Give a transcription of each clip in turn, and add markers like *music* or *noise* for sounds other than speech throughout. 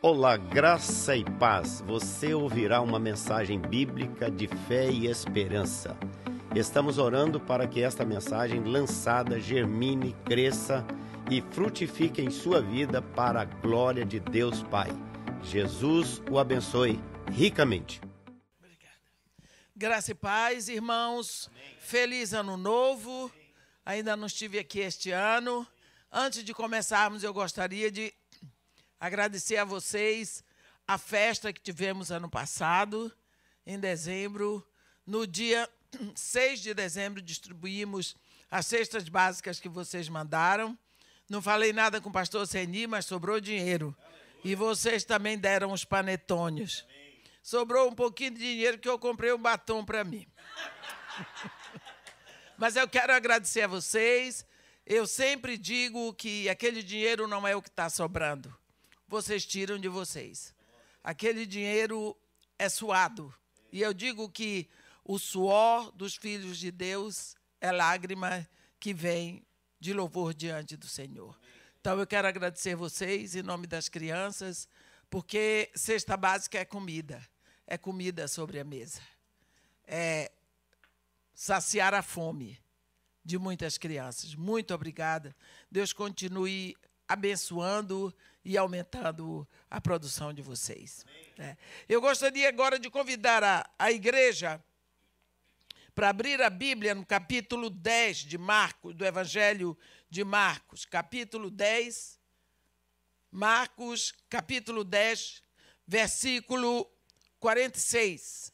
Olá, graça e paz. Você ouvirá uma mensagem bíblica de fé e esperança. Estamos orando para que esta mensagem lançada germine, cresça e frutifique em sua vida para a glória de Deus Pai. Jesus o abençoe ricamente. Obrigada. Graça e paz, irmãos. Amém. Feliz ano novo. Ainda não estive aqui este ano. Antes de começarmos, eu gostaria de agradecer a vocês a festa que tivemos ano passado, em dezembro. No dia *clears throat* 6 de dezembro, distribuímos as cestas básicas que vocês mandaram. Não falei nada com o pastor Seni, mas sobrou dinheiro. E vocês também deram os panetônios. Sobrou um pouquinho de dinheiro que eu comprei um batom para mim. *laughs* mas eu quero agradecer a vocês. Eu sempre digo que aquele dinheiro não é o que está sobrando vocês tiram de vocês. Aquele dinheiro é suado. E eu digo que o suor dos filhos de Deus é lágrima que vem de louvor diante do Senhor. Então eu quero agradecer vocês em nome das crianças, porque cesta básica é comida, é comida sobre a mesa. É saciar a fome de muitas crianças. Muito obrigada. Deus continue abençoando e aumentando a produção de vocês. É. Eu gostaria agora de convidar a, a igreja para abrir a Bíblia no capítulo 10 de Marcos, do Evangelho de Marcos, capítulo 10, Marcos, capítulo 10, versículo 46.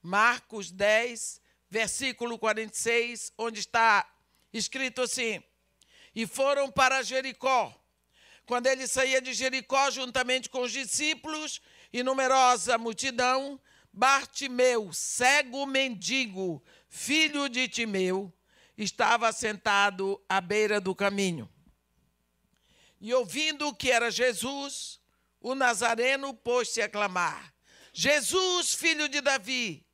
Marcos 10, versículo 46, onde está escrito assim: E foram para Jericó quando ele saía de Jericó juntamente com os discípulos e numerosa multidão, Bartimeu, cego mendigo, filho de Timeu, estava sentado à beira do caminho. E ouvindo que era Jesus, o Nazareno pôs-se a clamar: Jesus, filho de Davi,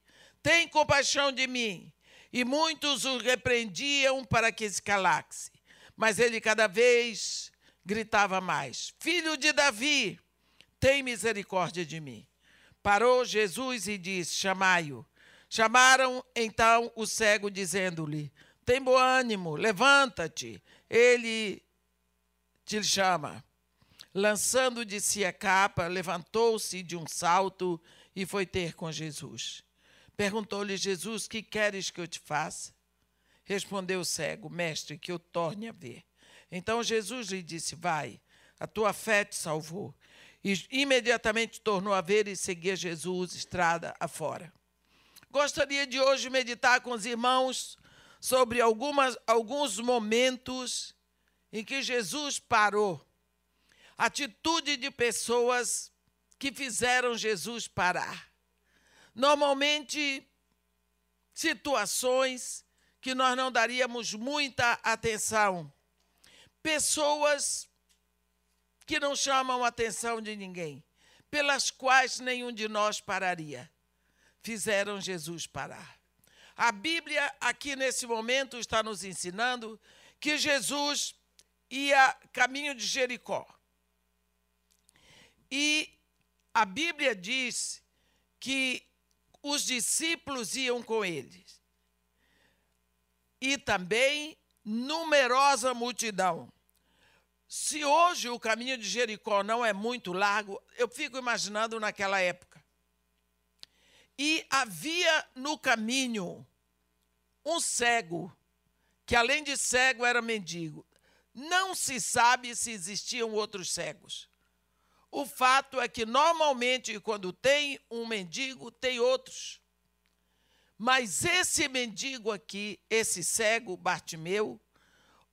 tem compaixão de mim. E muitos o repreendiam para que se calasse. Mas ele cada vez gritava mais: Filho de Davi, tem misericórdia de mim. Parou Jesus e disse: Chamai-o. Chamaram então o cego, dizendo-lhe: Tem bom ânimo, levanta-te. Ele te chama. Lançando de si a capa, levantou-se de um salto e foi ter com Jesus. Perguntou-lhe Jesus: Que queres que eu te faça? Respondeu o cego: Mestre, que eu torne a ver. Então Jesus lhe disse: Vai, a tua fé te salvou. E imediatamente tornou a ver e seguia Jesus estrada afora. Gostaria de hoje meditar com os irmãos sobre algumas, alguns momentos em que Jesus parou. Atitude de pessoas que fizeram Jesus parar. Normalmente, situações que nós não daríamos muita atenção pessoas que não chamam a atenção de ninguém, pelas quais nenhum de nós pararia, fizeram Jesus parar. A Bíblia, aqui nesse momento, está nos ensinando que Jesus ia caminho de Jericó. E a Bíblia diz que os discípulos iam com eles. E também numerosa multidão. Se hoje o caminho de Jericó não é muito largo, eu fico imaginando naquela época. E havia no caminho um cego, que além de cego era mendigo. Não se sabe se existiam outros cegos. O fato é que normalmente, quando tem um mendigo, tem outros. Mas esse mendigo aqui, esse cego, Bartimeu,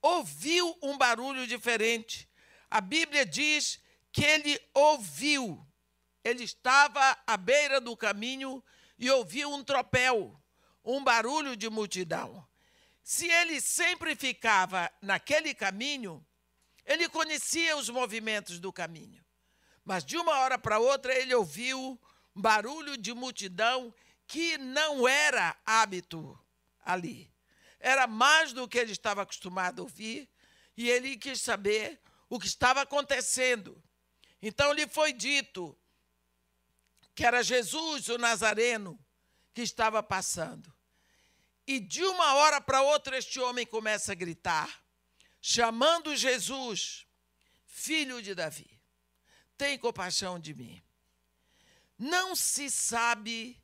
ouviu um barulho diferente. A Bíblia diz que ele ouviu. Ele estava à beira do caminho e ouviu um tropel, um barulho de multidão. Se ele sempre ficava naquele caminho, ele conhecia os movimentos do caminho. Mas de uma hora para outra ele ouviu barulho de multidão que não era hábito ali. Era mais do que ele estava acostumado a ouvir, e ele quis saber o que estava acontecendo. Então lhe foi dito que era Jesus o Nazareno que estava passando. E de uma hora para outra este homem começa a gritar, chamando Jesus, filho de Davi, tem compaixão de mim. Não se sabe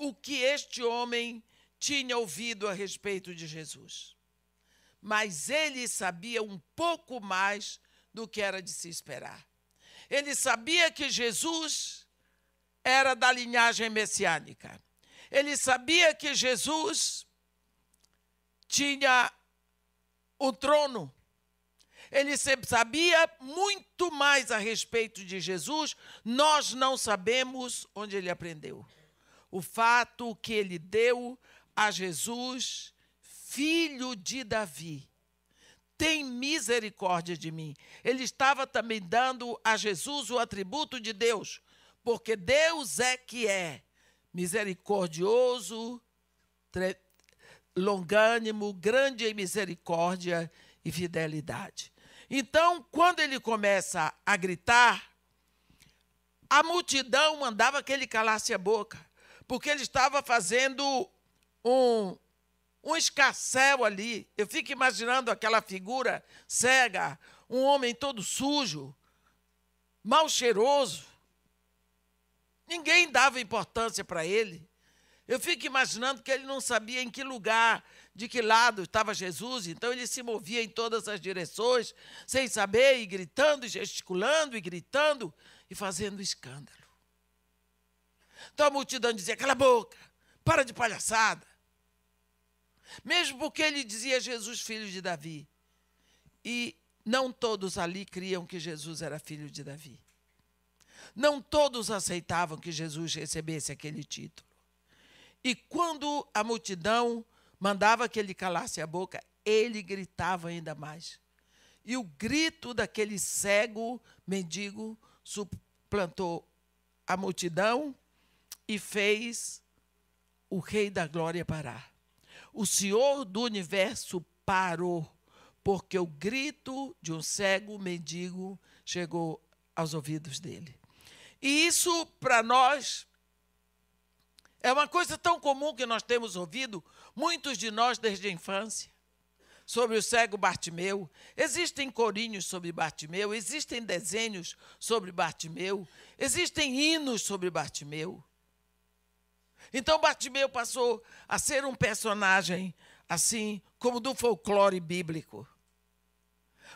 o que este homem tinha ouvido a respeito de Jesus. Mas ele sabia um pouco mais do que era de se esperar. Ele sabia que Jesus era da linhagem messiânica. Ele sabia que Jesus tinha o trono. Ele sabia muito mais a respeito de Jesus, nós não sabemos onde ele aprendeu. O fato que ele deu a Jesus, filho de Davi, tem misericórdia de mim. Ele estava também dando a Jesus o atributo de Deus, porque Deus é que é misericordioso, longânimo, grande em misericórdia e fidelidade. Então, quando ele começa a gritar, a multidão mandava que ele calasse a boca, porque ele estava fazendo um, um escarcel ali. Eu fico imaginando aquela figura cega, um homem todo sujo, mal cheiroso. Ninguém dava importância para ele. Eu fico imaginando que ele não sabia em que lugar, de que lado estava Jesus, então ele se movia em todas as direções, sem saber, e gritando, e gesticulando, e gritando, e fazendo escândalo. Então a multidão dizia: cala a boca, para de palhaçada. Mesmo porque ele dizia Jesus, filho de Davi. E não todos ali criam que Jesus era filho de Davi. Não todos aceitavam que Jesus recebesse aquele título. E quando a multidão mandava que ele calasse a boca, ele gritava ainda mais. E o grito daquele cego mendigo suplantou a multidão e fez o Rei da Glória parar. O Senhor do universo parou, porque o grito de um cego mendigo chegou aos ouvidos dele. E isso, para nós, é uma coisa tão comum que nós temos ouvido, muitos de nós desde a infância, sobre o cego Bartimeu. Existem corinhos sobre Bartimeu, existem desenhos sobre Bartimeu, existem hinos sobre Bartimeu. Então Bartimeu passou a ser um personagem assim, como do folclore bíblico.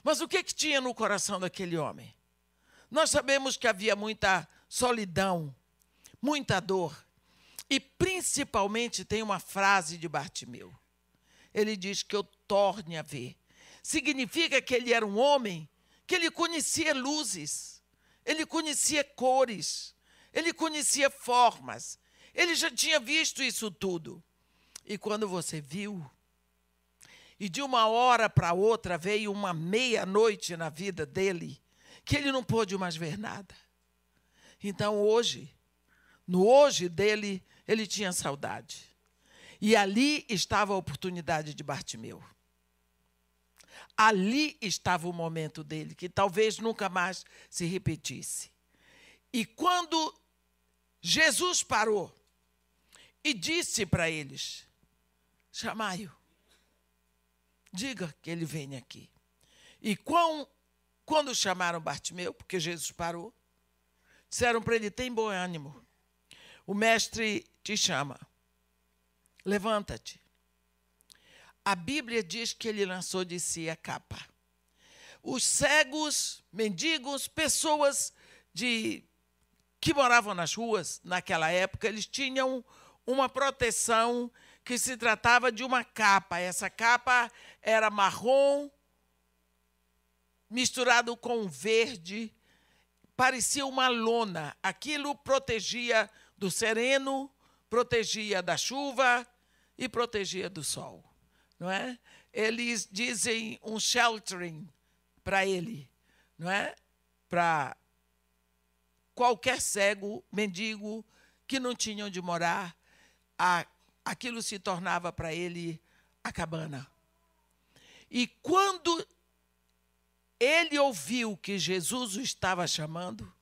Mas o que, que tinha no coração daquele homem? Nós sabemos que havia muita solidão, muita dor. E principalmente tem uma frase de Bartimeu. Ele diz que eu torne a ver. Significa que ele era um homem que ele conhecia luzes, ele conhecia cores, ele conhecia formas. Ele já tinha visto isso tudo. E quando você viu, e de uma hora para outra veio uma meia-noite na vida dele, que ele não pôde mais ver nada. Então hoje, no hoje dele, ele tinha saudade. E ali estava a oportunidade de Bartimeu. Ali estava o momento dele, que talvez nunca mais se repetisse. E quando Jesus parou e disse para eles: Chamai-o, diga que ele venha aqui. E quando, quando chamaram Bartimeu, porque Jesus parou, disseram para ele: Tem bom ânimo, o mestre te chama. Levanta-te. A Bíblia diz que ele lançou de si a capa. Os cegos, mendigos, pessoas de que moravam nas ruas naquela época, eles tinham uma proteção que se tratava de uma capa. Essa capa era marrom misturado com verde, parecia uma lona. Aquilo protegia do sereno, protegia da chuva e protegia do sol, não é? Eles dizem um sheltering para ele, não é? Para qualquer cego, mendigo que não tinha onde morar, a, aquilo se tornava para ele a cabana. E quando ele ouviu que Jesus o estava chamando,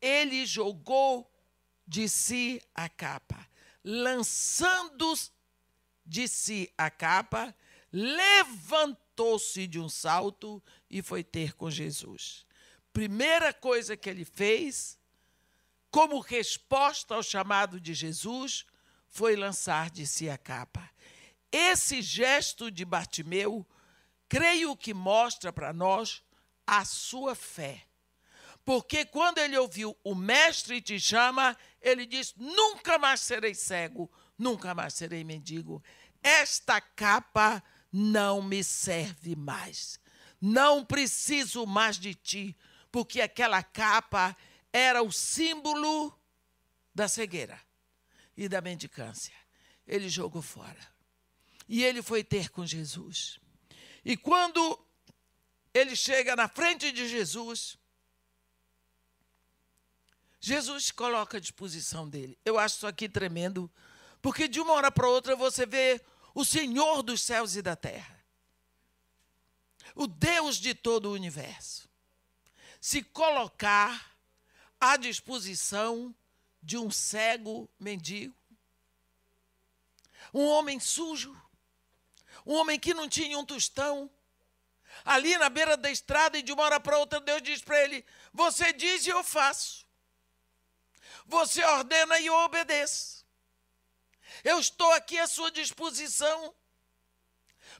ele jogou de si a capa, lançando de si a capa, levantou-se de um salto e foi ter com Jesus. Primeira coisa que ele fez, como resposta ao chamado de Jesus, foi lançar de si a capa. Esse gesto de Bartimeu, creio que mostra para nós a sua fé. Porque quando ele ouviu o mestre te chama, ele disse: Nunca mais serei cego, nunca mais serei mendigo. Esta capa não me serve mais. Não preciso mais de ti, porque aquela capa era o símbolo da cegueira e da mendicância. Ele jogou fora. E ele foi ter com Jesus. E quando ele chega na frente de Jesus, Jesus coloca à disposição dele. Eu acho isso aqui tremendo, porque de uma hora para outra você vê o Senhor dos céus e da terra, o Deus de todo o universo, se colocar à disposição de um cego mendigo, um homem sujo, um homem que não tinha um tostão, ali na beira da estrada, e de uma hora para outra Deus diz para ele: Você diz e eu faço. Você ordena e eu obedeço. Eu estou aqui à sua disposição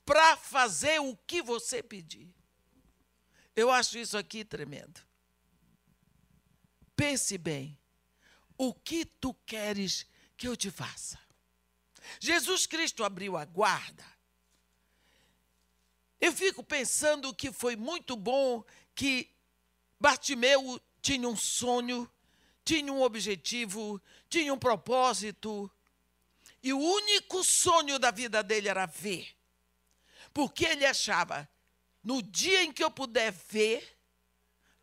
para fazer o que você pedir. Eu acho isso aqui tremendo. Pense bem. O que tu queres que eu te faça? Jesus Cristo abriu a guarda. Eu fico pensando que foi muito bom que Bartimeu tinha um sonho tinha um objetivo, tinha um propósito. E o único sonho da vida dele era ver. Porque ele achava, no dia em que eu puder ver,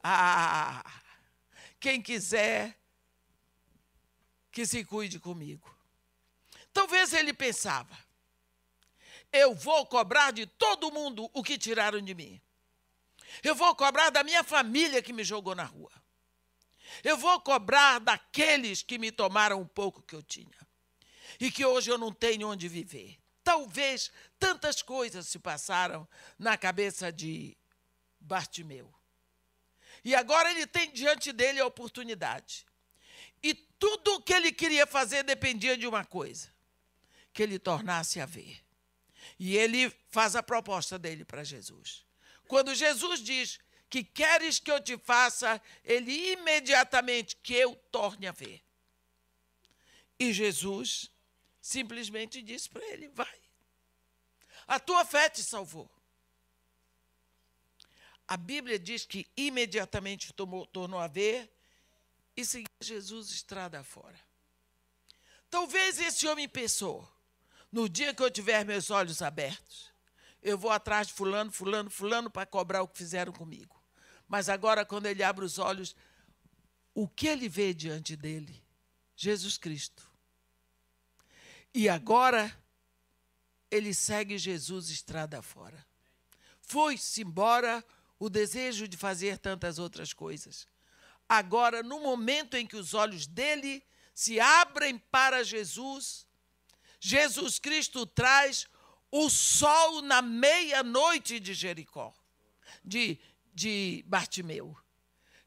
ah, quem quiser que se cuide comigo. Talvez ele pensava, eu vou cobrar de todo mundo o que tiraram de mim. Eu vou cobrar da minha família que me jogou na rua. Eu vou cobrar daqueles que me tomaram um pouco que eu tinha e que hoje eu não tenho onde viver. Talvez tantas coisas se passaram na cabeça de Bartimeu. E agora ele tem diante dele a oportunidade. E tudo o que ele queria fazer dependia de uma coisa: que ele tornasse a ver. E ele faz a proposta dele para Jesus. Quando Jesus diz: que queres que eu te faça, ele imediatamente que eu torne a ver. E Jesus simplesmente disse para ele: Vai, a tua fé te salvou. A Bíblia diz que imediatamente tomou, tornou a ver e seguiu Jesus estrada fora. Talvez esse homem pensou: no dia que eu tiver meus olhos abertos, eu vou atrás de fulano, fulano, fulano para cobrar o que fizeram comigo. Mas agora, quando ele abre os olhos, o que ele vê diante dele? Jesus Cristo. E agora, ele segue Jesus estrada fora. Foi-se embora o desejo de fazer tantas outras coisas. Agora, no momento em que os olhos dele se abrem para Jesus, Jesus Cristo traz o sol na meia-noite de Jericó, de de Bartimeu.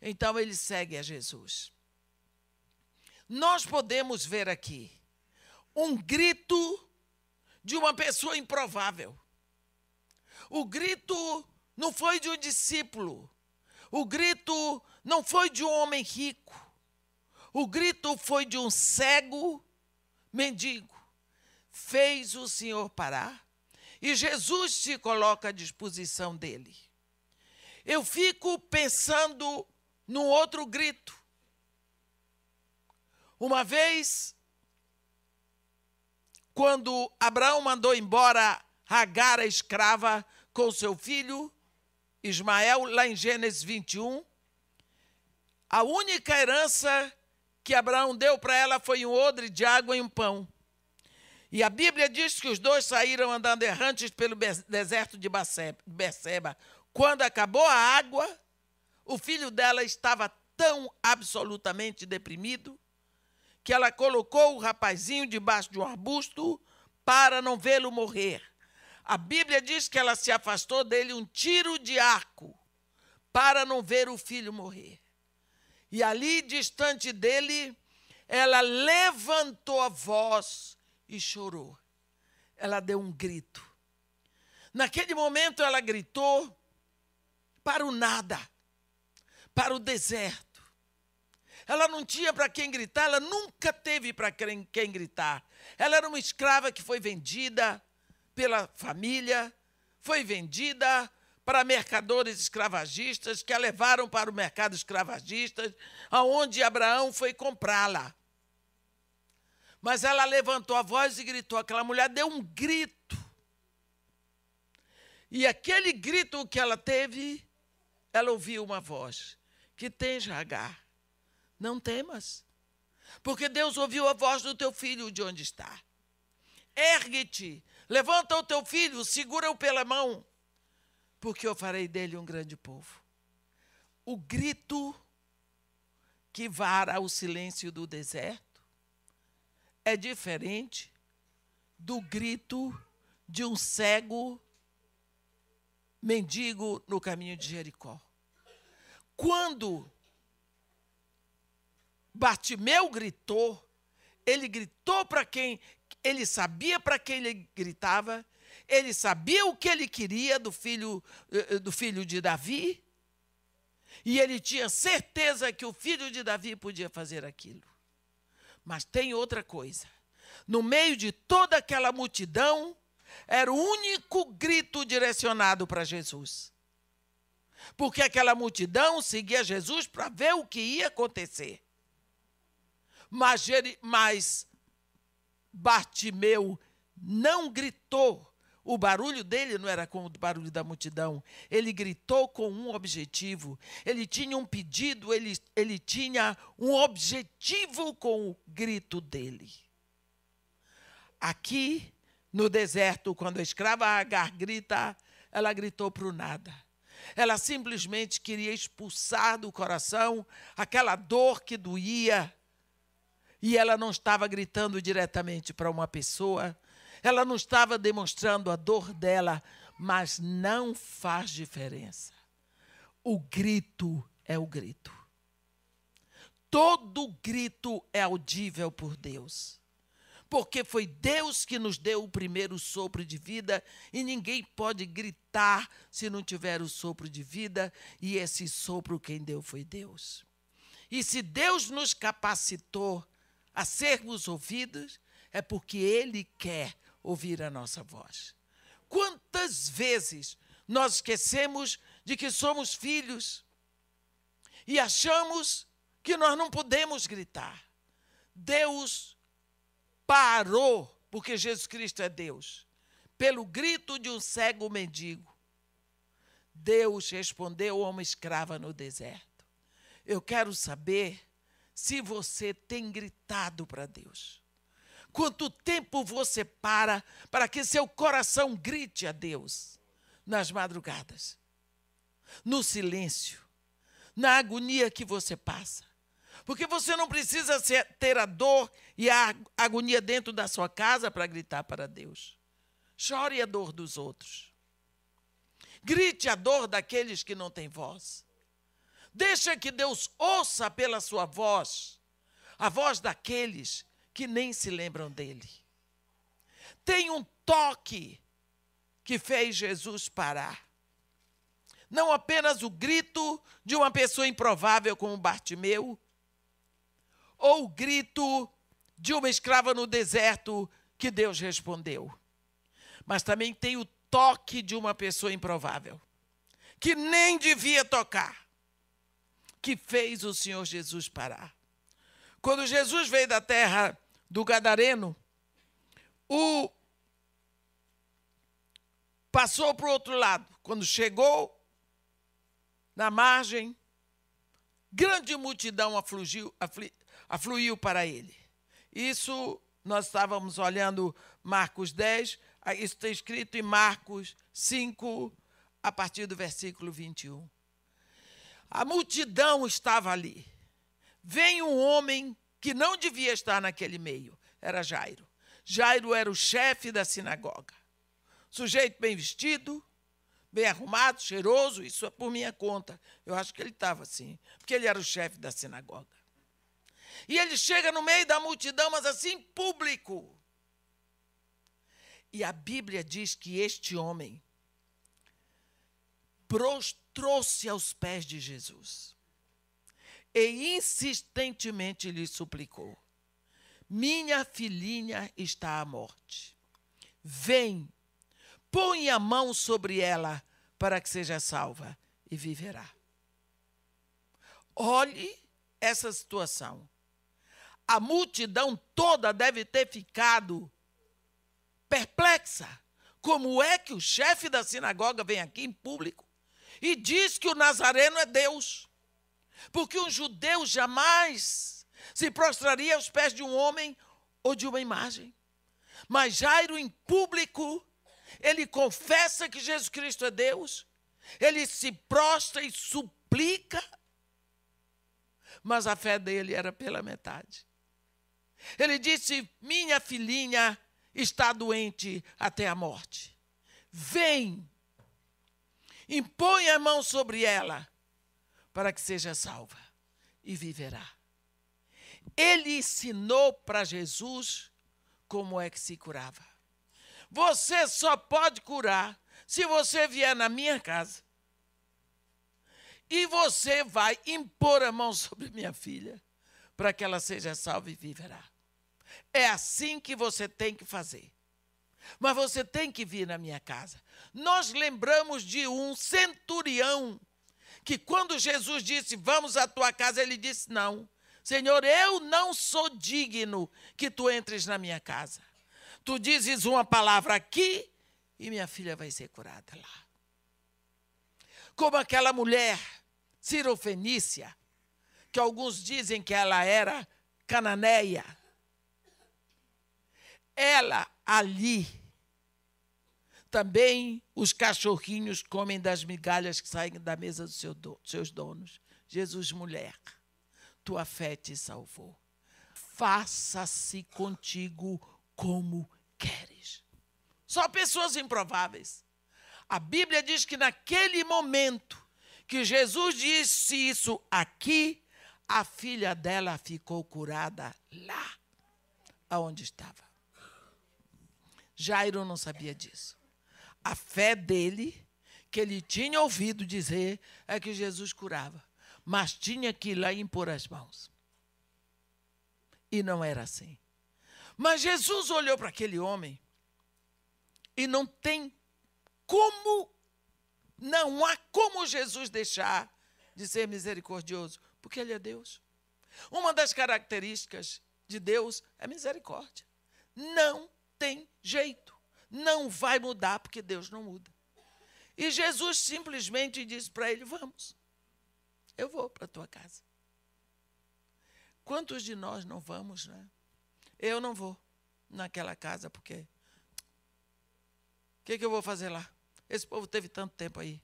Então ele segue a Jesus. Nós podemos ver aqui um grito de uma pessoa improvável. O grito não foi de um discípulo. O grito não foi de um homem rico. O grito foi de um cego mendigo. Fez o Senhor parar e Jesus se coloca à disposição dele eu fico pensando num outro grito. Uma vez, quando Abraão mandou embora Agar, a escrava, com seu filho Ismael, lá em Gênesis 21, a única herança que Abraão deu para ela foi um odre de água e um pão. E a Bíblia diz que os dois saíram andando errantes pelo deserto de Beceba. Quando acabou a água, o filho dela estava tão absolutamente deprimido que ela colocou o rapazinho debaixo de um arbusto para não vê-lo morrer. A Bíblia diz que ela se afastou dele um tiro de arco para não ver o filho morrer. E ali, distante dele, ela levantou a voz e chorou. Ela deu um grito. Naquele momento, ela gritou para o nada, para o deserto. Ela não tinha para quem gritar, ela nunca teve para quem, gritar. Ela era uma escrava que foi vendida pela família, foi vendida para mercadores escravagistas que a levaram para o mercado escravagista, aonde Abraão foi comprá-la. Mas ela levantou a voz e gritou. Aquela mulher deu um grito. E aquele grito que ela teve, ela ouviu uma voz: Que tens, Agar? Não temas, porque Deus ouviu a voz do teu filho de onde está. Ergue-te, levanta o teu filho, segura-o pela mão, porque eu farei dele um grande povo. O grito que vara o silêncio do deserto é diferente do grito de um cego mendigo no caminho de Jericó. Quando Bartimeu gritou, ele gritou para quem ele sabia para quem ele gritava, ele sabia o que ele queria do filho eh, do filho de Davi, e ele tinha certeza que o filho de Davi podia fazer aquilo. Mas tem outra coisa. No meio de toda aquela multidão, era o único grito direcionado para Jesus. Porque aquela multidão seguia Jesus para ver o que ia acontecer. Mas, mas Bartimeu não gritou. O barulho dele não era como o barulho da multidão. Ele gritou com um objetivo. Ele tinha um pedido, ele, ele tinha um objetivo com o grito dele. Aqui no deserto, quando a escrava Agar grita, ela gritou para o nada. Ela simplesmente queria expulsar do coração aquela dor que doía. E ela não estava gritando diretamente para uma pessoa, ela não estava demonstrando a dor dela, mas não faz diferença. O grito é o grito. Todo grito é audível por Deus porque foi Deus que nos deu o primeiro sopro de vida e ninguém pode gritar se não tiver o sopro de vida, e esse sopro quem deu foi Deus. E se Deus nos capacitou a sermos ouvidos, é porque Ele quer ouvir a nossa voz. Quantas vezes nós esquecemos de que somos filhos e achamos que nós não podemos gritar? Deus parou, porque Jesus Cristo é Deus, pelo grito de um cego mendigo. Deus respondeu a uma escrava no deserto. Eu quero saber se você tem gritado para Deus. Quanto tempo você para para que seu coração grite a Deus nas madrugadas, no silêncio, na agonia que você passa? Porque você não precisa ter a dor e a agonia dentro da sua casa para gritar para Deus. Chore a dor dos outros. Grite a dor daqueles que não têm voz. Deixa que Deus ouça pela sua voz a voz daqueles que nem se lembram dele. Tem um toque que fez Jesus parar. Não apenas o grito de uma pessoa improvável como Bartimeu, ou o grito de uma escrava no deserto que Deus respondeu. Mas também tem o toque de uma pessoa improvável, que nem devia tocar, que fez o Senhor Jesus parar. Quando Jesus veio da terra do Gadareno, o passou para o outro lado. Quando chegou na margem, grande multidão afluiu para ele. Isso nós estávamos olhando Marcos 10, isso está escrito em Marcos 5, a partir do versículo 21. A multidão estava ali. vem um homem que não devia estar naquele meio. Era Jairo. Jairo era o chefe da sinagoga. Sujeito bem vestido, bem arrumado, cheiroso, isso é por minha conta. Eu acho que ele estava assim, porque ele era o chefe da sinagoga. E ele chega no meio da multidão, mas assim, público. E a Bíblia diz que este homem prostrou-se aos pés de Jesus e insistentemente lhe suplicou: Minha filhinha está à morte. Vem, põe a mão sobre ela para que seja salva e viverá. Olhe essa situação. A multidão toda deve ter ficado perplexa. Como é que o chefe da sinagoga vem aqui em público e diz que o Nazareno é Deus? Porque um judeu jamais se prostraria aos pés de um homem ou de uma imagem. Mas Jairo, em público, ele confessa que Jesus Cristo é Deus, ele se prostra e suplica, mas a fé dele era pela metade. Ele disse: Minha filhinha está doente até a morte. Vem, impõe a mão sobre ela para que seja salva e viverá. Ele ensinou para Jesus como é que se curava. Você só pode curar se você vier na minha casa e você vai impor a mão sobre minha filha para que ela seja salva e viverá. É assim que você tem que fazer. Mas você tem que vir na minha casa. Nós lembramos de um centurião que quando Jesus disse, Vamos à tua casa, ele disse: Não, Senhor, eu não sou digno que tu entres na minha casa. Tu dizes uma palavra aqui e minha filha vai ser curada lá. Como aquela mulher, Cirofenícia, que alguns dizem que ela era cananeia. Ela ali também os cachorrinhos comem das migalhas que saem da mesa dos seu do, seus donos. Jesus, mulher, tua fé te salvou. Faça-se contigo como queres. Só pessoas improváveis. A Bíblia diz que naquele momento que Jesus disse isso aqui, a filha dela ficou curada lá, aonde estava. Jairo não sabia disso a fé dele, que ele tinha ouvido dizer, é que Jesus curava. Mas tinha que ir lá e impor as mãos. E não era assim. Mas Jesus olhou para aquele homem e não tem como, não há como Jesus deixar de ser misericordioso, porque Ele é Deus. Uma das características de Deus é misericórdia. Não tem jeito não vai mudar, porque Deus não muda. E Jesus simplesmente disse para ele: Vamos, eu vou para a tua casa. Quantos de nós não vamos, né? Eu não vou naquela casa, porque. O que, que eu vou fazer lá? Esse povo teve tanto tempo aí,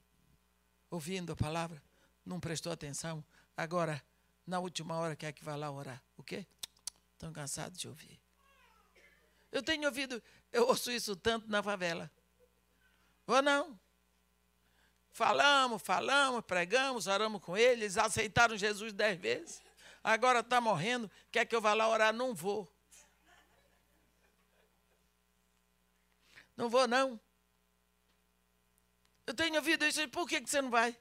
ouvindo a palavra, não prestou atenção. Agora, na última hora, quer que vá lá orar? O quê? Estão cansados de ouvir. Eu tenho ouvido, eu ouço isso tanto na favela. Ou não? Falamos, falamos, pregamos, oramos com eles, aceitaram Jesus dez vezes. Agora está morrendo, quer que eu vá lá orar? Não vou. Não vou, não. Eu tenho ouvido isso, por que, que você não vai?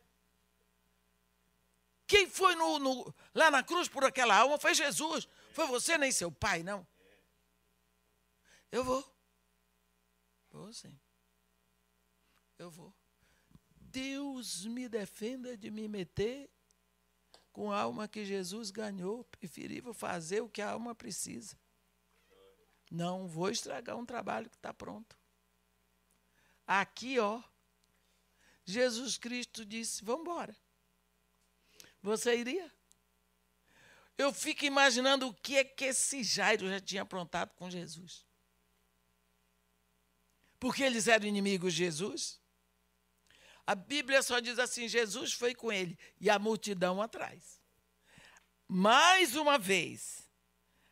Quem foi no, no, lá na cruz por aquela alma foi Jesus. Foi você, nem seu pai, não. Eu vou. Vou sim. Eu vou. Deus me defenda de me meter com a alma que Jesus ganhou. Preferível fazer o que a alma precisa. Não vou estragar um trabalho que está pronto. Aqui, ó, Jesus Cristo disse: Vamos embora. Você iria? Eu fico imaginando o que é que esse Jairo já tinha aprontado com Jesus porque eles eram inimigos de Jesus? A Bíblia só diz assim: Jesus foi com ele e a multidão atrás. mais uma vez,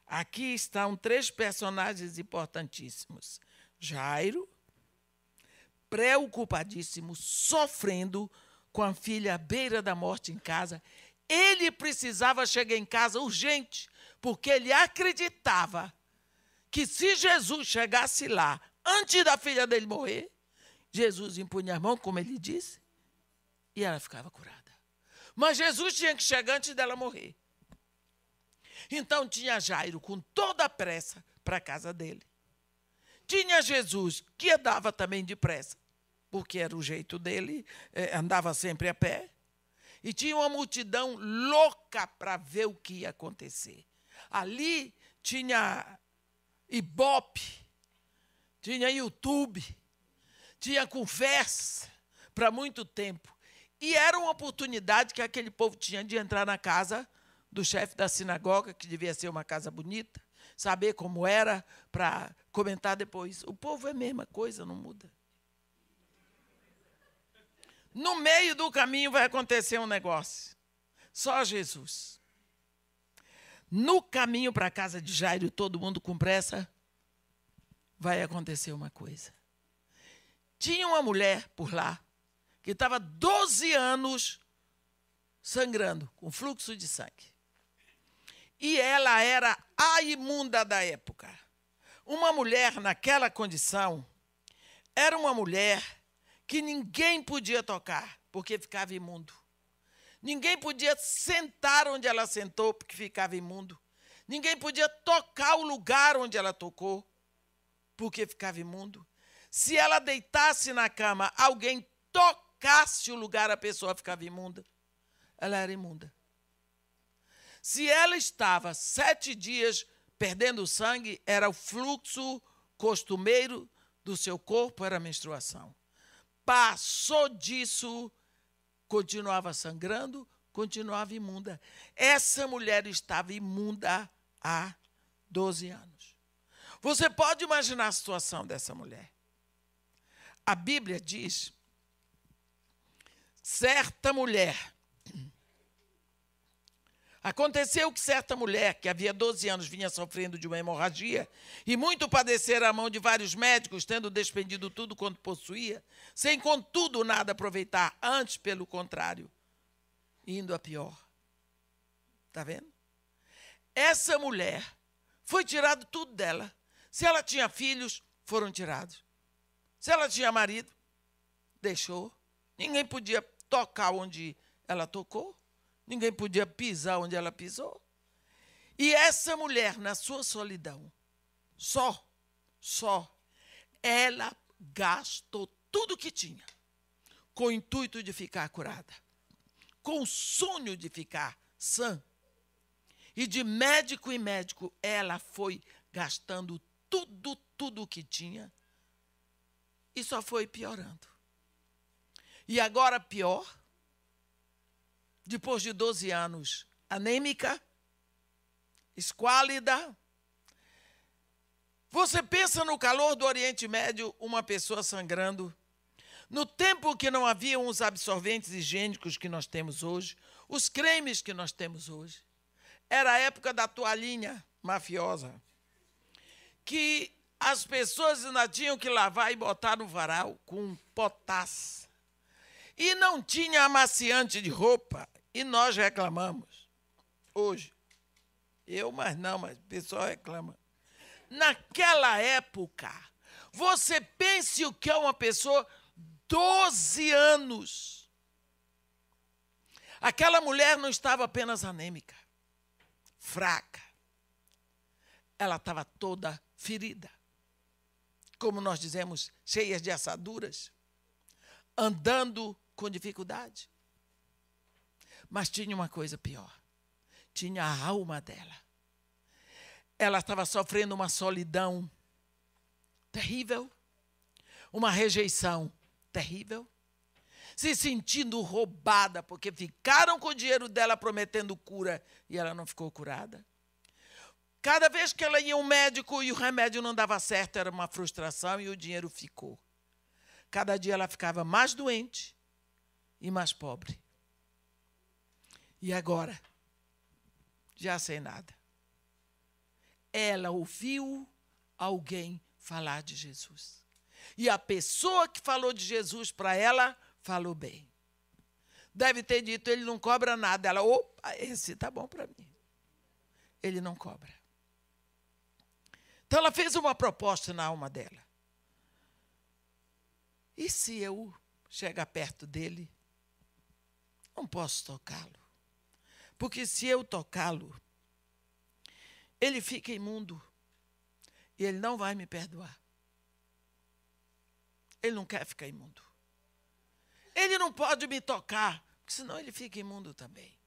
aqui estão três personagens importantíssimos: Jairo, preocupadíssimo, sofrendo com a filha à beira da morte em casa. Ele precisava chegar em casa urgente, porque ele acreditava que se Jesus chegasse lá antes da filha dele morrer, Jesus impunha a mão, como ele disse, e ela ficava curada. Mas Jesus tinha que chegar antes dela morrer. Então tinha Jairo com toda a pressa para a casa dele. Tinha Jesus, que andava também depressa porque era o jeito dele, eh, andava sempre a pé. E tinha uma multidão louca para ver o que ia acontecer. Ali tinha Ibope, tinha YouTube, tinha conversa para muito tempo. E era uma oportunidade que aquele povo tinha de entrar na casa do chefe da sinagoga, que devia ser uma casa bonita, saber como era, para comentar depois. O povo é a mesma coisa, não muda. No meio do caminho vai acontecer um negócio. Só Jesus. No caminho para a casa de Jairo, todo mundo com pressa, vai acontecer uma coisa. Tinha uma mulher por lá que estava 12 anos sangrando, com fluxo de sangue. E ela era a imunda da época. Uma mulher naquela condição era uma mulher que ninguém podia tocar, porque ficava imundo. Ninguém podia sentar onde ela sentou, porque ficava imundo. Ninguém podia tocar o lugar onde ela tocou, porque ficava imundo. Se ela deitasse na cama, alguém tocasse o lugar, a pessoa ficava imunda. Ela era imunda. Se ela estava sete dias perdendo sangue, era o fluxo costumeiro do seu corpo, era a menstruação. Passou disso, continuava sangrando, continuava imunda. Essa mulher estava imunda há 12 anos. Você pode imaginar a situação dessa mulher. A Bíblia diz: certa mulher Aconteceu que certa mulher, que havia 12 anos vinha sofrendo de uma hemorragia, e muito padecera a mão de vários médicos, tendo despendido tudo quanto possuía, sem contudo nada aproveitar, antes pelo contrário, indo a pior. Está vendo? Essa mulher foi tirado tudo dela. Se ela tinha filhos, foram tirados. Se ela tinha marido, deixou. Ninguém podia tocar onde ela tocou. Ninguém podia pisar onde ela pisou. E essa mulher, na sua solidão, só, só, ela gastou tudo que tinha com o intuito de ficar curada, com o sonho de ficar sã. E de médico em médico, ela foi gastando tudo, tudo o que tinha e só foi piorando. E agora, pior, depois de 12 anos, anêmica, esquálida. Você pensa no calor do Oriente Médio, uma pessoa sangrando. No tempo que não haviam os absorventes higiênicos que nós temos hoje, os cremes que nós temos hoje. Era a época da toalhinha mafiosa, que as pessoas ainda tinham que lavar e botar no varal com potássio. E não tinha amaciante de roupa. E nós reclamamos. Hoje. Eu, mas não, mas o pessoal reclama. Naquela época, você pense o que é uma pessoa 12 anos. Aquela mulher não estava apenas anêmica, fraca. Ela estava toda ferida. Como nós dizemos, cheias de assaduras, andando com dificuldade. Mas tinha uma coisa pior: tinha a alma dela. Ela estava sofrendo uma solidão terrível, uma rejeição terrível, se sentindo roubada, porque ficaram com o dinheiro dela prometendo cura e ela não ficou curada. Cada vez que ela ia ao médico e o remédio não dava certo, era uma frustração e o dinheiro ficou. Cada dia ela ficava mais doente e mais pobre. E agora? já sei nada. Ela ouviu alguém falar de Jesus. E a pessoa que falou de Jesus para ela falou bem. Deve ter dito, ele não cobra nada. Ela, opa, esse tá bom para mim. Ele não cobra. Então ela fez uma proposta na alma dela. E se eu chegar perto dele, não posso tocá-lo. Porque se eu tocá-lo, ele fica imundo e ele não vai me perdoar. Ele não quer ficar imundo. Ele não pode me tocar, senão ele fica imundo também.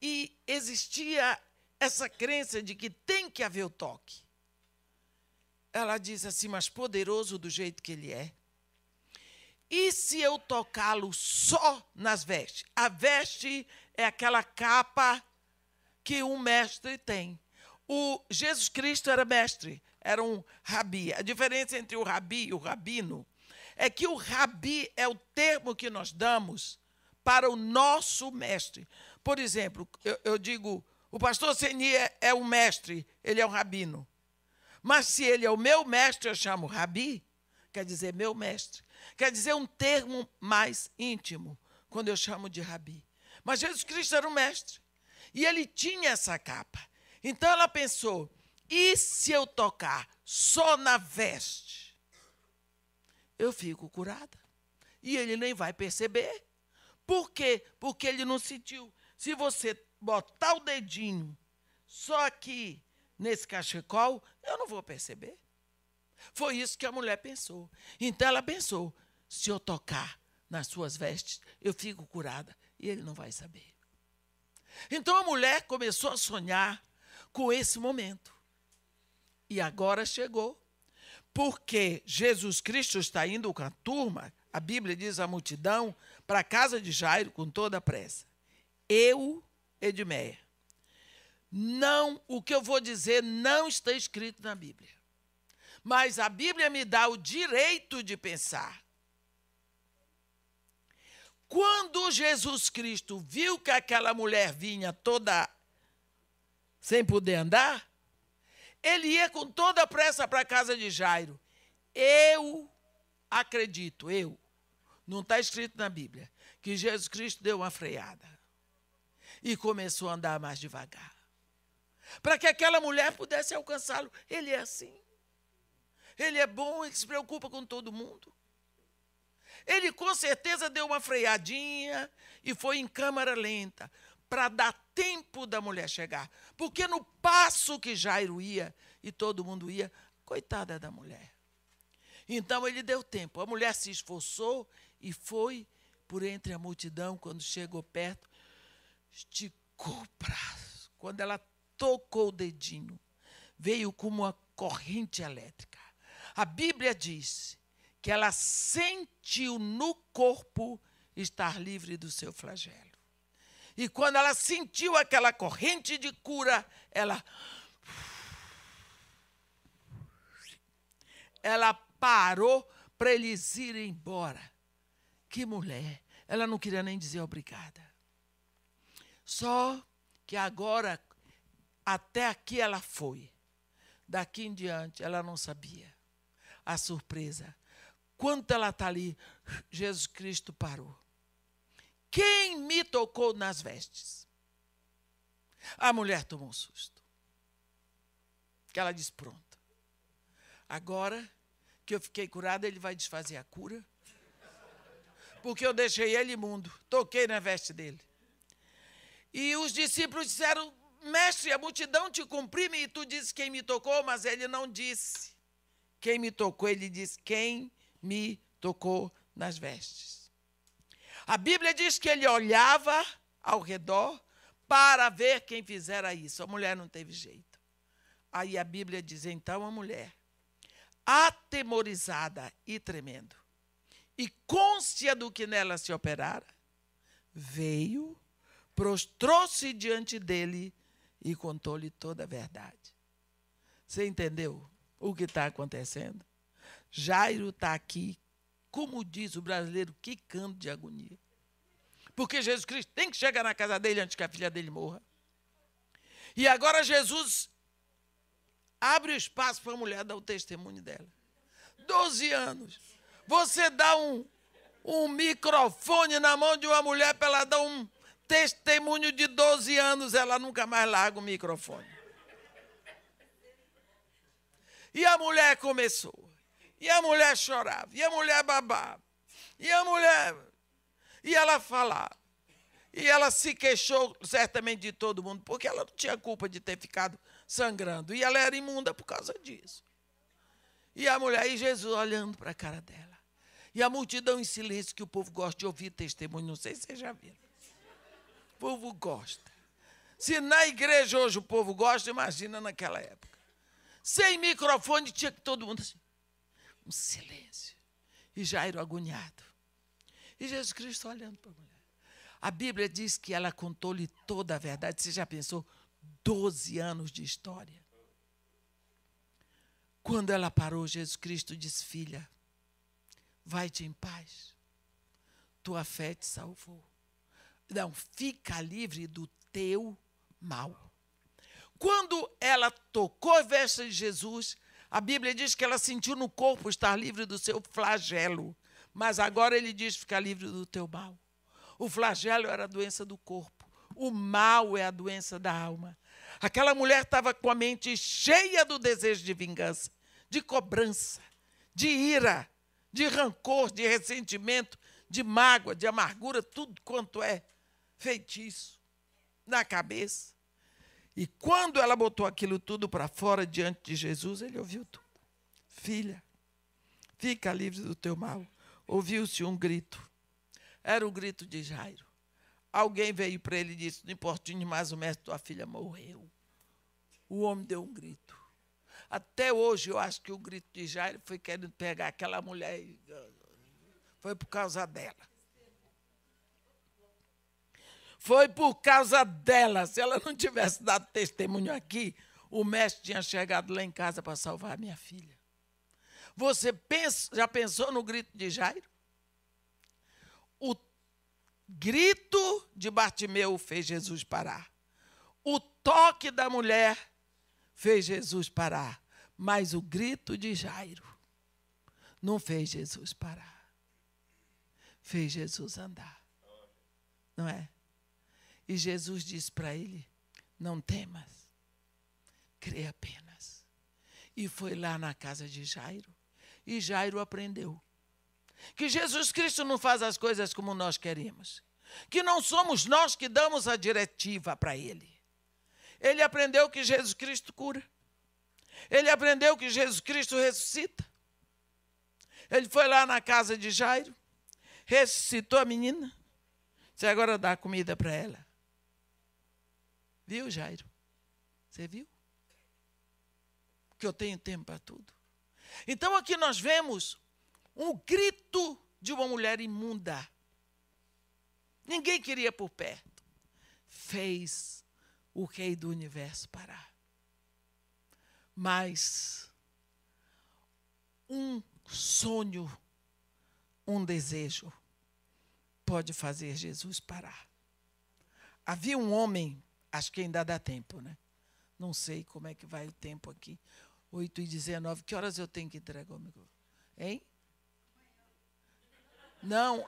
E existia essa crença de que tem que haver o toque. Ela diz assim, mas poderoso do jeito que ele é. E se eu tocá-lo só nas vestes? A veste é aquela capa que um mestre tem. O Jesus Cristo era mestre, era um rabi. A diferença entre o rabi e o rabino é que o rabi é o termo que nós damos para o nosso mestre. Por exemplo, eu, eu digo, o pastor Seni é, é o mestre, ele é um rabino. Mas se ele é o meu mestre, eu chamo rabi, quer dizer meu mestre. Quer dizer um termo mais íntimo, quando eu chamo de rabi. Mas Jesus Cristo era o mestre. E ele tinha essa capa. Então ela pensou: e se eu tocar só na veste? Eu fico curada. E ele nem vai perceber. Por quê? Porque ele não sentiu. Se você botar o dedinho só aqui nesse cachecol, eu não vou perceber. Foi isso que a mulher pensou. Então ela pensou: se eu tocar nas suas vestes, eu fico curada e ele não vai saber. Então a mulher começou a sonhar com esse momento. E agora chegou. Porque Jesus Cristo está indo com a turma, a Bíblia diz a multidão, para a casa de Jairo com toda a pressa. Eu, Edmeia. Não, o que eu vou dizer não está escrito na Bíblia. Mas a Bíblia me dá o direito de pensar. Quando Jesus Cristo viu que aquela mulher vinha toda sem poder andar, ele ia com toda a pressa para a casa de Jairo. Eu acredito, eu, não está escrito na Bíblia, que Jesus Cristo deu uma freada e começou a andar mais devagar. Para que aquela mulher pudesse alcançá-lo. Ele é assim. Ele é bom, ele se preocupa com todo mundo. Ele com certeza deu uma freadinha e foi em câmara lenta para dar tempo da mulher chegar. Porque no passo que Jairo ia e todo mundo ia, coitada da mulher. Então ele deu tempo. A mulher se esforçou e foi por entre a multidão. Quando chegou perto, esticou o braço. Quando ela tocou o dedinho, veio como uma corrente elétrica. A Bíblia diz que ela sentiu no corpo estar livre do seu flagelo. E quando ela sentiu aquela corrente de cura, ela ela parou para eles irem embora. Que mulher! Ela não queria nem dizer obrigada. Só que agora, até aqui ela foi. Daqui em diante, ela não sabia. A surpresa Quando ela está ali, Jesus Cristo parou. Quem me tocou nas vestes? A mulher tomou um susto. Que ela disse: Pronto. Agora que eu fiquei curada, ele vai desfazer a cura. Porque eu deixei ele imundo. Toquei na veste dele. E os discípulos disseram: Mestre, a multidão te comprime e tu disse quem me tocou, mas ele não disse quem me tocou, ele disse quem me tocou nas vestes. A Bíblia diz que ele olhava ao redor para ver quem fizera isso. A mulher não teve jeito. Aí a Bíblia diz: então a mulher, atemorizada e tremendo, e cônscia do que nela se operara, veio, prostrou-se diante dele e contou-lhe toda a verdade. Você entendeu o que está acontecendo? Jairo está aqui, como diz o brasileiro, quicando de agonia. Porque Jesus Cristo tem que chegar na casa dele antes que a filha dele morra. E agora Jesus abre o espaço para a mulher dar o testemunho dela. 12 anos. Você dá um, um microfone na mão de uma mulher para ela dar um testemunho de 12 anos, ela nunca mais larga o microfone. E a mulher começou. E a mulher chorava. E a mulher babava. E a mulher. E ela falava. E ela se queixou certamente de todo mundo, porque ela não tinha culpa de ter ficado sangrando. E ela era imunda por causa disso. E a mulher, e Jesus olhando para a cara dela. E a multidão em silêncio, que o povo gosta de ouvir testemunho. Não sei se vocês já viram. Povo gosta. Se na igreja hoje o povo gosta, imagina naquela época. Sem microfone, tinha que todo mundo assim. Um silêncio. E Jairo agoniado. E Jesus Cristo olhando para a mulher. A Bíblia diz que ela contou-lhe toda a verdade. Você já pensou? Doze anos de história. Quando ela parou, Jesus Cristo disse: Filha, vai-te em paz. Tua fé te salvou. Não, fica livre do teu mal. Quando ela tocou a veste de Jesus, a Bíblia diz que ela sentiu no corpo estar livre do seu flagelo. Mas agora ele diz: fica livre do teu mal. O flagelo era a doença do corpo. O mal é a doença da alma. Aquela mulher estava com a mente cheia do desejo de vingança, de cobrança, de ira, de rancor, de ressentimento, de mágoa, de amargura, tudo quanto é feitiço na cabeça. E quando ela botou aquilo tudo para fora diante de Jesus, ele ouviu tudo. Filha, fica livre do teu mal. Ouviu-se um grito. Era o grito de Jairo. Alguém veio para ele e disse: Não importune mais o mestre, tua filha morreu. O homem deu um grito. Até hoje eu acho que o grito de Jairo foi querendo pegar aquela mulher. Foi por causa dela. Foi por causa dela. Se ela não tivesse dado testemunho aqui, o mestre tinha chegado lá em casa para salvar a minha filha. Você pensa, já pensou no grito de Jairo? O grito de Bartimeu fez Jesus parar. O toque da mulher fez Jesus parar. Mas o grito de Jairo não fez Jesus parar. Fez Jesus andar. Não é? E Jesus disse para ele: Não temas, crê apenas. E foi lá na casa de Jairo. E Jairo aprendeu que Jesus Cristo não faz as coisas como nós queremos, que não somos nós que damos a diretiva para Ele. Ele aprendeu que Jesus Cristo cura, ele aprendeu que Jesus Cristo ressuscita. Ele foi lá na casa de Jairo, ressuscitou a menina, você agora dá comida para ela. Viu, Jairo? Você viu? Que eu tenho tempo para tudo. Então aqui nós vemos um grito de uma mulher imunda. Ninguém queria por perto. Fez o rei do universo parar. Mas um sonho, um desejo, pode fazer Jesus parar. Havia um homem, acho que ainda dá tempo, né? Não sei como é que vai o tempo aqui. 8 e 19. Que horas eu tenho que entregar o microfone? Hein? Não,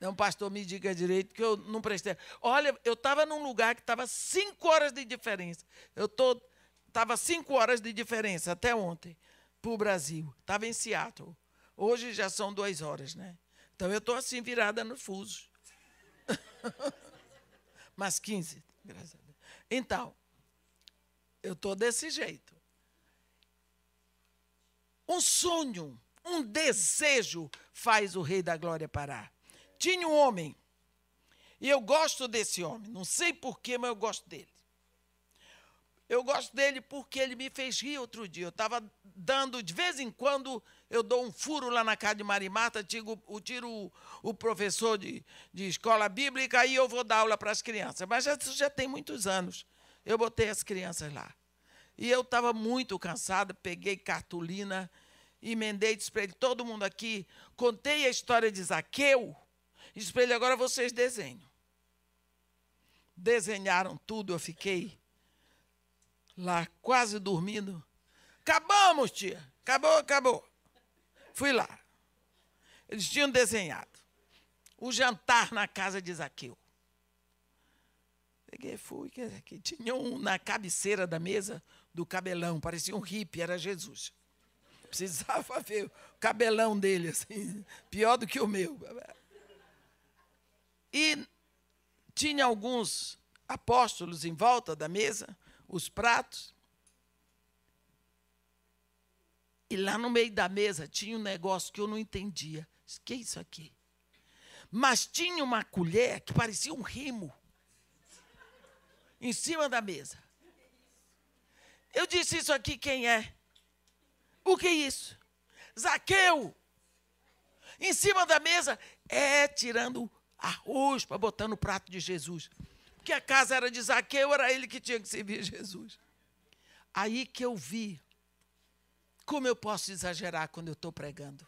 não, pastor, me diga direito que eu não prestei. Olha, eu estava num lugar que estava cinco horas de diferença. Eu estava cinco horas de diferença até ontem para o Brasil. Estava em Seattle. Hoje já são duas horas, né? Então eu estou assim virada no fuso. *laughs* Mas 15, graças a Deus. Então, eu estou desse jeito. Um sonho um desejo faz o Rei da Glória parar. Tinha um homem, e eu gosto desse homem, não sei porquê, mas eu gosto dele. Eu gosto dele porque ele me fez rir outro dia. Eu estava dando, de vez em quando, eu dou um furo lá na casa de Marimata, tiro, tiro o, o professor de, de escola bíblica e eu vou dar aula para as crianças. Mas já, já tem muitos anos. Eu botei as crianças lá. E eu estava muito cansada, peguei cartolina emendei, disse para ele, todo mundo aqui, contei a história de Zaqueu, disse para ele, agora vocês desenham. Desenharam tudo, eu fiquei lá quase dormindo. Acabamos, tia. Acabou, acabou. Fui lá. Eles tinham desenhado o jantar na casa de Zaqueu. Peguei, fui, que tinha um na cabeceira da mesa do cabelão, parecia um hippie, era Jesus. Precisava ver o cabelão dele, assim, pior do que o meu. E tinha alguns apóstolos em volta da mesa, os pratos. E lá no meio da mesa tinha um negócio que eu não entendia. Que é isso aqui? Mas tinha uma colher que parecia um rimo em cima da mesa. Eu disse isso aqui, quem é? O que é isso? Zaqueu. Em cima da mesa, é tirando arroz para botar no prato de Jesus. Porque a casa era de Zaqueu, era ele que tinha que servir Jesus. Aí que eu vi como eu posso exagerar quando eu estou pregando.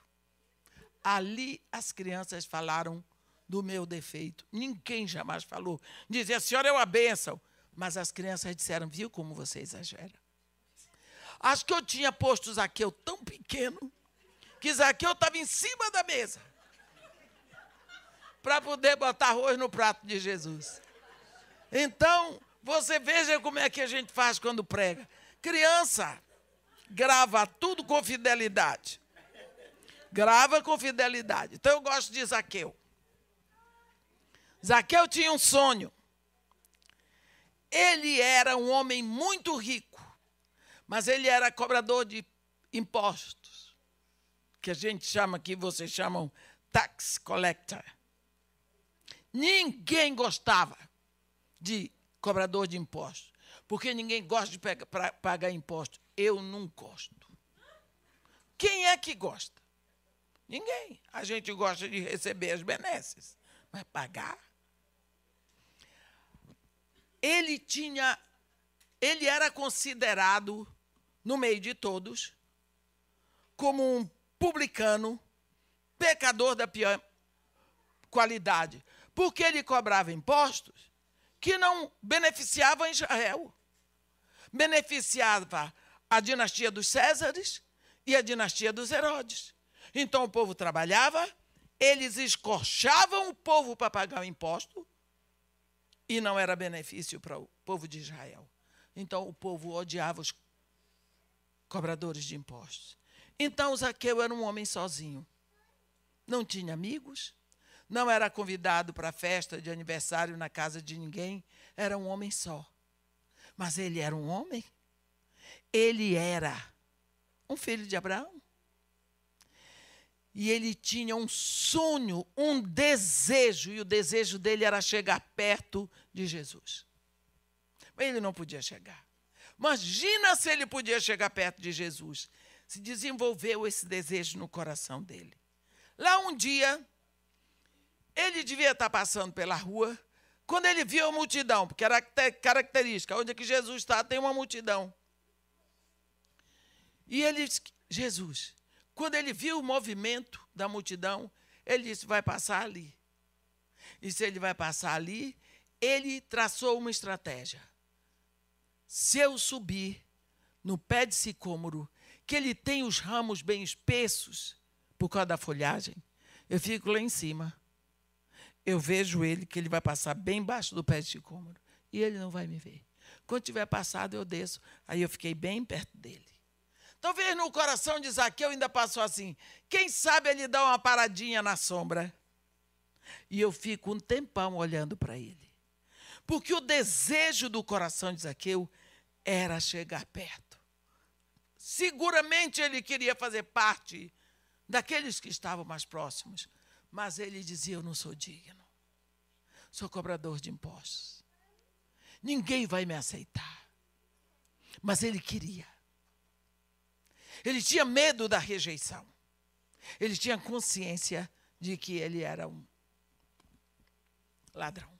Ali as crianças falaram do meu defeito. Ninguém jamais falou. Dizia, senhora é uma bênção. Mas as crianças disseram, viu como você exagera? Acho que eu tinha posto Zaqueu tão pequeno que Zaqueu estava em cima da mesa para poder botar arroz no prato de Jesus. Então, você veja como é que a gente faz quando prega. Criança, grava tudo com fidelidade. Grava com fidelidade. Então eu gosto de Zaqueu. Zaqueu tinha um sonho. Ele era um homem muito rico, mas ele era cobrador de impostos, que a gente chama aqui, vocês chamam tax collector. Ninguém gostava de cobrador de impostos, porque ninguém gosta de pagar imposto. Eu não gosto. Quem é que gosta? Ninguém. A gente gosta de receber as benesses, mas pagar? Ele tinha, ele era considerado no meio de todos como um publicano, pecador da pior qualidade porque ele cobrava impostos que não beneficiavam Israel. Beneficiava a dinastia dos Césares e a dinastia dos Herodes. Então o povo trabalhava, eles escorchavam o povo para pagar o imposto e não era benefício para o povo de Israel. Então o povo odiava os cobradores de impostos. Então Zaqueu era um homem sozinho. Não tinha amigos, não era convidado para a festa de aniversário na casa de ninguém, era um homem só. Mas ele era um homem. Ele era um filho de Abraão. E ele tinha um sonho, um desejo, e o desejo dele era chegar perto de Jesus. Mas ele não podia chegar. Imagina se ele podia chegar perto de Jesus. Se desenvolveu esse desejo no coração dele. Lá um dia, ele devia estar passando pela rua, quando ele viu a multidão, porque era característica, onde é que Jesus está, tem uma multidão. E ele Jesus, quando ele viu o movimento da multidão, ele disse, vai passar ali. E se ele vai passar ali, ele traçou uma estratégia. Se eu subir no pé de sicômoro, que ele tem os ramos bem espessos, por causa da folhagem, eu fico lá em cima eu vejo ele que ele vai passar bem embaixo do pé de sicômoro e ele não vai me ver. Quando tiver passado, eu desço. Aí eu fiquei bem perto dele. Talvez no coração de Zaqueu ainda passou assim. Quem sabe ele dá uma paradinha na sombra. E eu fico um tempão olhando para ele. Porque o desejo do coração de Zaqueu era chegar perto. Seguramente ele queria fazer parte daqueles que estavam mais próximos. Mas ele dizia: Eu não sou digno. Sou cobrador de impostos. Ninguém vai me aceitar. Mas ele queria. Ele tinha medo da rejeição. Ele tinha consciência de que ele era um ladrão.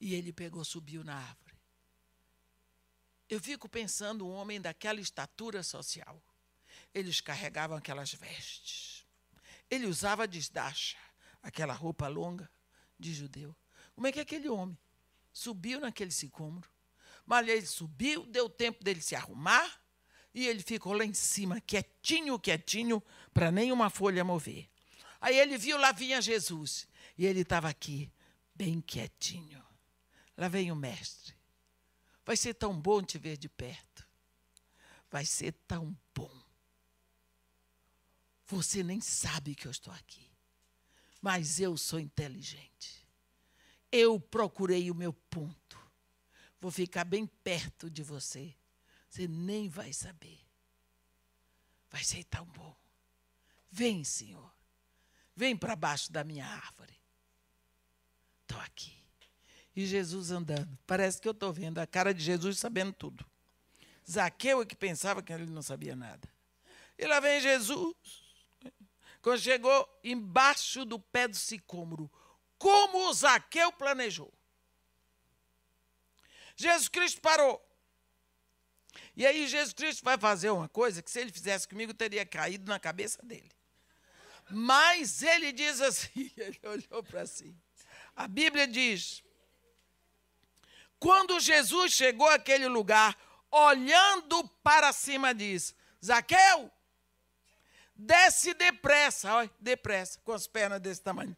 E ele pegou, subiu na árvore. Eu fico pensando um homem daquela estatura social. Eles carregavam aquelas vestes ele usava desdacha, aquela roupa longa de judeu. Como é que aquele homem subiu naquele sicômoro, Mas ele subiu, deu tempo dele se arrumar e ele ficou lá em cima, quietinho, quietinho, para nenhuma folha mover. Aí ele viu, lá vinha Jesus. E ele estava aqui, bem quietinho. Lá vem o mestre. Vai ser tão bom te ver de perto. Vai ser tão bom. Você nem sabe que eu estou aqui. Mas eu sou inteligente. Eu procurei o meu ponto. Vou ficar bem perto de você. Você nem vai saber. Vai ser tão bom. Vem, Senhor. Vem para baixo da minha árvore. Estou aqui. E Jesus andando. Parece que eu estou vendo a cara de Jesus sabendo tudo. Zaqueu é que pensava que ele não sabia nada. E lá vem Jesus. Quando chegou embaixo do pé do sicômoro, como Zaqueu planejou. Jesus Cristo parou. E aí Jesus Cristo vai fazer uma coisa que se ele fizesse comigo teria caído na cabeça dele. Mas ele diz assim, *laughs* ele olhou para si. A Bíblia diz: quando Jesus chegou àquele lugar, olhando para cima, diz: Zaqueu, desce depressa, olha, depressa, com as pernas desse tamanho.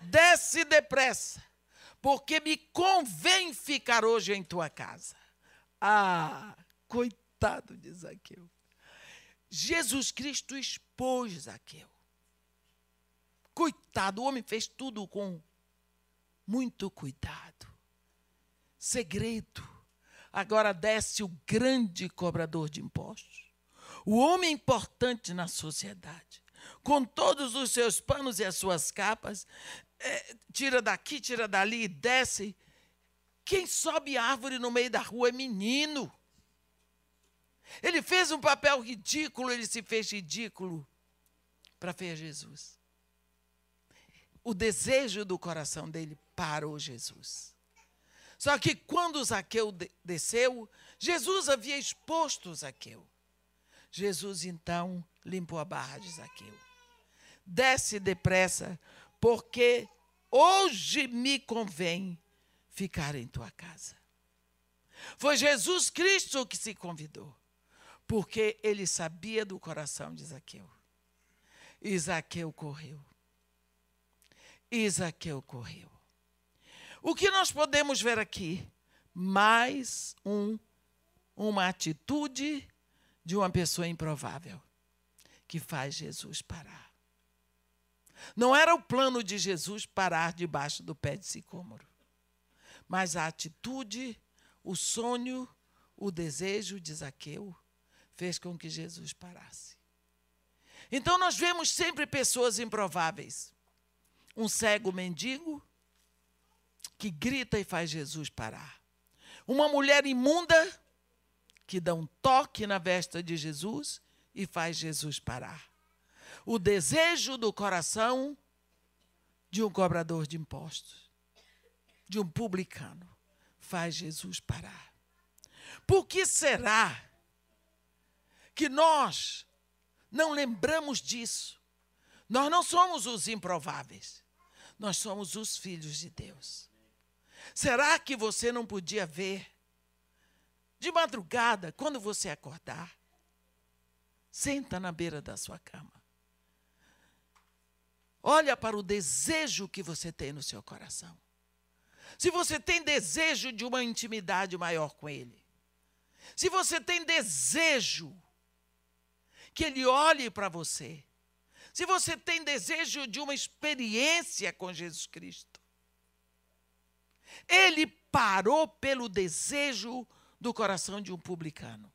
Desce depressa, porque me convém ficar hoje em tua casa. Ah, coitado de Zaqueu. Jesus Cristo expôs Zaqueu. Coitado, o homem fez tudo com muito cuidado. Segredo. Agora desce o grande cobrador de impostos. O homem importante na sociedade. Com todos os seus panos e as suas capas, é, tira daqui, tira dali e desce. Quem sobe árvore no meio da rua é menino. Ele fez um papel ridículo, ele se fez ridículo para ver Jesus o desejo do coração dele para o Jesus. Só que quando Zaqueu desceu, Jesus havia exposto Zaqueu. Jesus então limpou a barra de Zaqueu. Desce depressa, porque hoje me convém ficar em tua casa. Foi Jesus Cristo que se convidou, porque ele sabia do coração de Zaqueu. E Zaqueu correu. Isaqueu correu. O que nós podemos ver aqui? Mais um, uma atitude de uma pessoa improvável que faz Jesus parar. Não era o plano de Jesus parar debaixo do pé de sicômoro, mas a atitude, o sonho, o desejo de Zaqueu fez com que Jesus parasse. Então nós vemos sempre pessoas improváveis um cego mendigo que grita e faz Jesus parar. Uma mulher imunda que dá um toque na vesta de Jesus e faz Jesus parar. O desejo do coração de um cobrador de impostos, de um publicano, faz Jesus parar. Por que será que nós não lembramos disso? Nós não somos os improváveis. Nós somos os filhos de Deus. Será que você não podia ver de madrugada, quando você acordar? Senta na beira da sua cama. Olha para o desejo que você tem no seu coração. Se você tem desejo de uma intimidade maior com Ele, se você tem desejo que Ele olhe para você, se você tem desejo de uma experiência com Jesus Cristo, ele parou pelo desejo do coração de um publicano.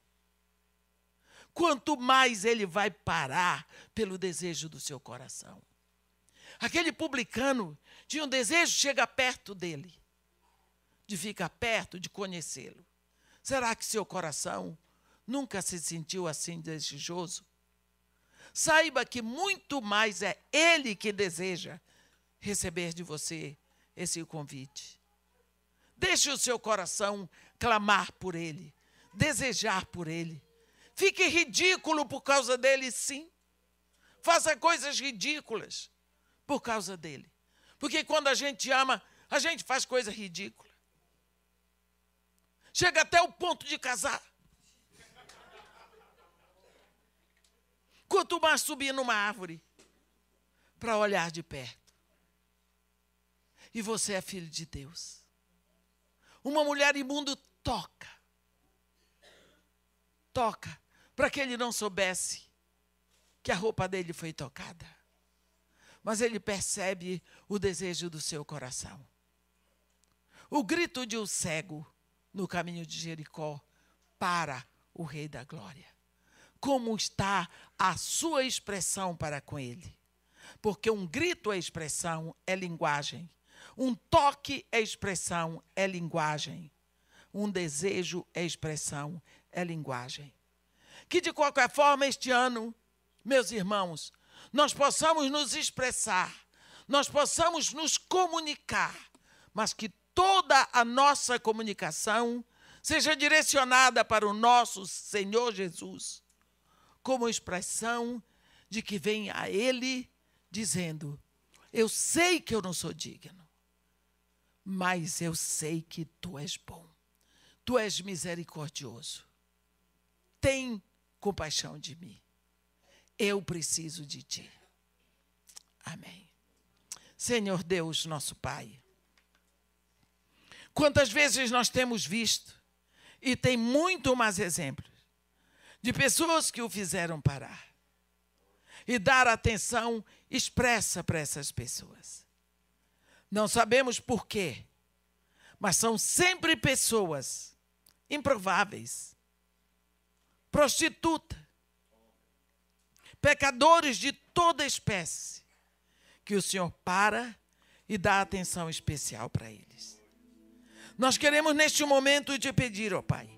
Quanto mais ele vai parar pelo desejo do seu coração. Aquele publicano tinha um desejo de chegar perto dele, de ficar perto, de conhecê-lo. Será que seu coração nunca se sentiu assim desejoso? Saiba que muito mais é Ele que deseja receber de você esse convite. Deixe o seu coração clamar por Ele, desejar por Ele. Fique ridículo por causa dele, sim. Faça coisas ridículas por causa dele. Porque quando a gente ama, a gente faz coisa ridícula. chega até o ponto de casar. Quanto mais subir numa árvore para olhar de perto. E você é filho de Deus. Uma mulher imundo toca. Toca, para que ele não soubesse que a roupa dele foi tocada. Mas ele percebe o desejo do seu coração. O grito de um cego no caminho de Jericó para o Rei da Glória. Como está a sua expressão para com ele? Porque um grito é expressão, é linguagem. Um toque é expressão, é linguagem. Um desejo é expressão, é linguagem. Que de qualquer forma, este ano, meus irmãos, nós possamos nos expressar, nós possamos nos comunicar, mas que toda a nossa comunicação seja direcionada para o nosso Senhor Jesus, como expressão de que vem a Ele dizendo: Eu sei que eu não sou digno, mas eu sei que tu és bom, tu és misericordioso. Tem compaixão de mim. Eu preciso de ti. Amém. Senhor Deus, nosso Pai, quantas vezes nós temos visto, e tem muito mais exemplos, de pessoas que o fizeram parar e dar atenção expressa para essas pessoas. Não sabemos por quê, mas são sempre pessoas improváveis, prostituta, pecadores de toda espécie, que o Senhor para e dá atenção especial para eles. Nós queremos neste momento te pedir, ó Pai,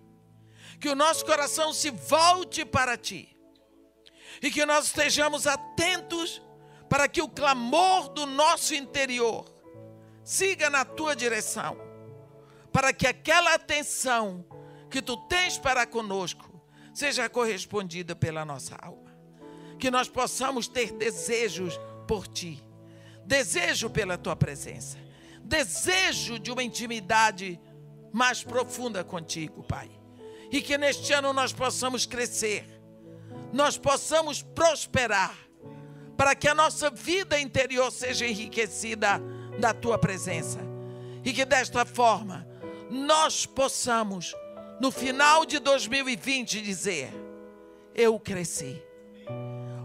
que o nosso coração se volte para Ti e que nós estejamos atentos para que o clamor do nosso interior siga na tua direção, para que aquela atenção que tu tens para conosco seja correspondida pela nossa alma. Que nós possamos ter desejos por ti, desejo pela tua presença, desejo de uma intimidade mais profunda contigo, Pai. E que neste ano nós possamos crescer, nós possamos prosperar, para que a nossa vida interior seja enriquecida da tua presença. E que desta forma nós possamos, no final de 2020, dizer: Eu cresci.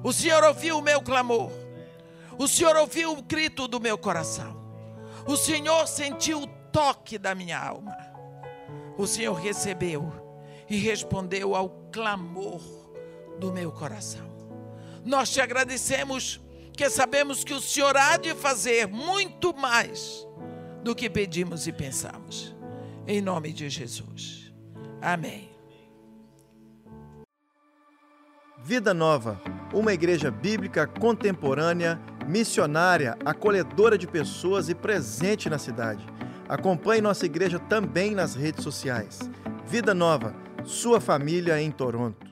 O Senhor ouviu o meu clamor. O Senhor ouviu o grito do meu coração. O Senhor sentiu o toque da minha alma. O Senhor recebeu e respondeu ao clamor do meu coração. Nós te agradecemos porque sabemos que o Senhor há de fazer muito mais do que pedimos e pensamos. Em nome de Jesus. Amém. Vida Nova, uma igreja bíblica contemporânea, missionária, acolhedora de pessoas e presente na cidade. Acompanhe nossa igreja também nas redes sociais. Vida Nova, sua família em Toronto.